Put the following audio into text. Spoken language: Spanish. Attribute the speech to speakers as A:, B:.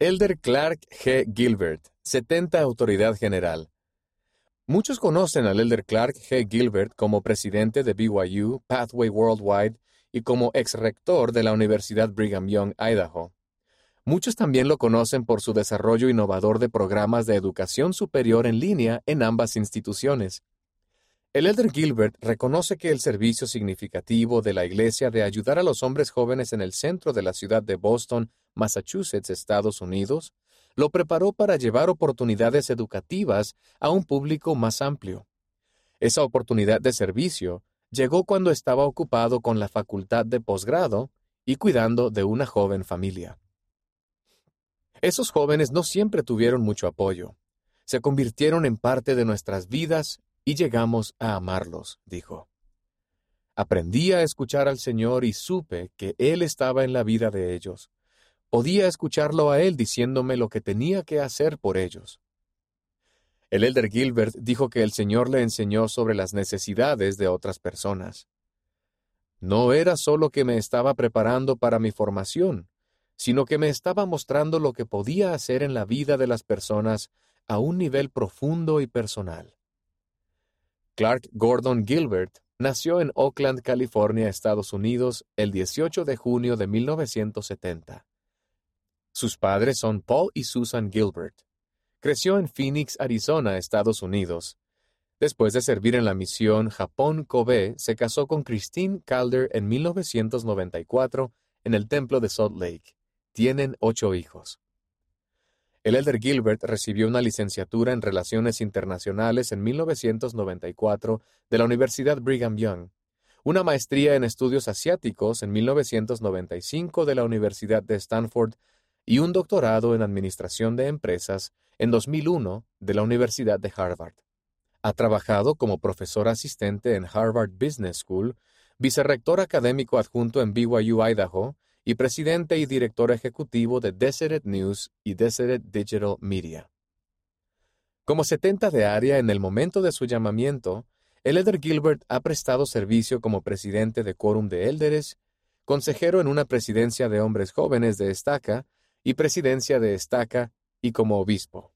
A: Elder Clark G. Gilbert, 70 Autoridad General. Muchos conocen al Elder Clark G. Gilbert como presidente de BYU, Pathway Worldwide y como ex rector de la Universidad Brigham Young, Idaho. Muchos también lo conocen por su desarrollo innovador de programas de educación superior en línea en ambas instituciones. El Elder Gilbert reconoce que el servicio significativo de la Iglesia de ayudar a los hombres jóvenes en el centro de la ciudad de Boston, Massachusetts, Estados Unidos, lo preparó para llevar oportunidades educativas a un público más amplio. Esa oportunidad de servicio llegó cuando estaba ocupado con la facultad de posgrado y cuidando de una joven familia. Esos jóvenes no siempre tuvieron mucho apoyo. Se convirtieron en parte de nuestras vidas y llegamos a amarlos, dijo. Aprendí a escuchar al Señor y supe que Él estaba en la vida de ellos. Podía escucharlo a Él diciéndome lo que tenía que hacer por ellos. El elder Gilbert dijo que el Señor le enseñó sobre las necesidades de otras personas. No era solo que me estaba preparando para mi formación, sino que me estaba mostrando lo que podía hacer en la vida de las personas a un nivel profundo y personal. Clark Gordon Gilbert nació en Oakland, California, Estados Unidos, el 18 de junio de 1970. Sus padres son Paul y Susan Gilbert. Creció en Phoenix, Arizona, Estados Unidos. Después de servir en la misión Japón Kobe, se casó con Christine Calder en 1994 en el Templo de Salt Lake. Tienen ocho hijos. El elder Gilbert recibió una licenciatura en Relaciones Internacionales en 1994 de la Universidad Brigham Young, una maestría en Estudios Asiáticos en 1995 de la Universidad de Stanford y un doctorado en Administración de Empresas en 2001 de la Universidad de Harvard. Ha trabajado como profesor asistente en Harvard Business School, vicerrector académico adjunto en BYU Idaho y presidente y director ejecutivo de Deseret News y Deseret Digital Media. Como 70 de área en el momento de su llamamiento, el Elder Gilbert ha prestado servicio como presidente de Quórum de Élderes, consejero en una presidencia de hombres jóvenes de Estaca y presidencia de Estaca y como obispo.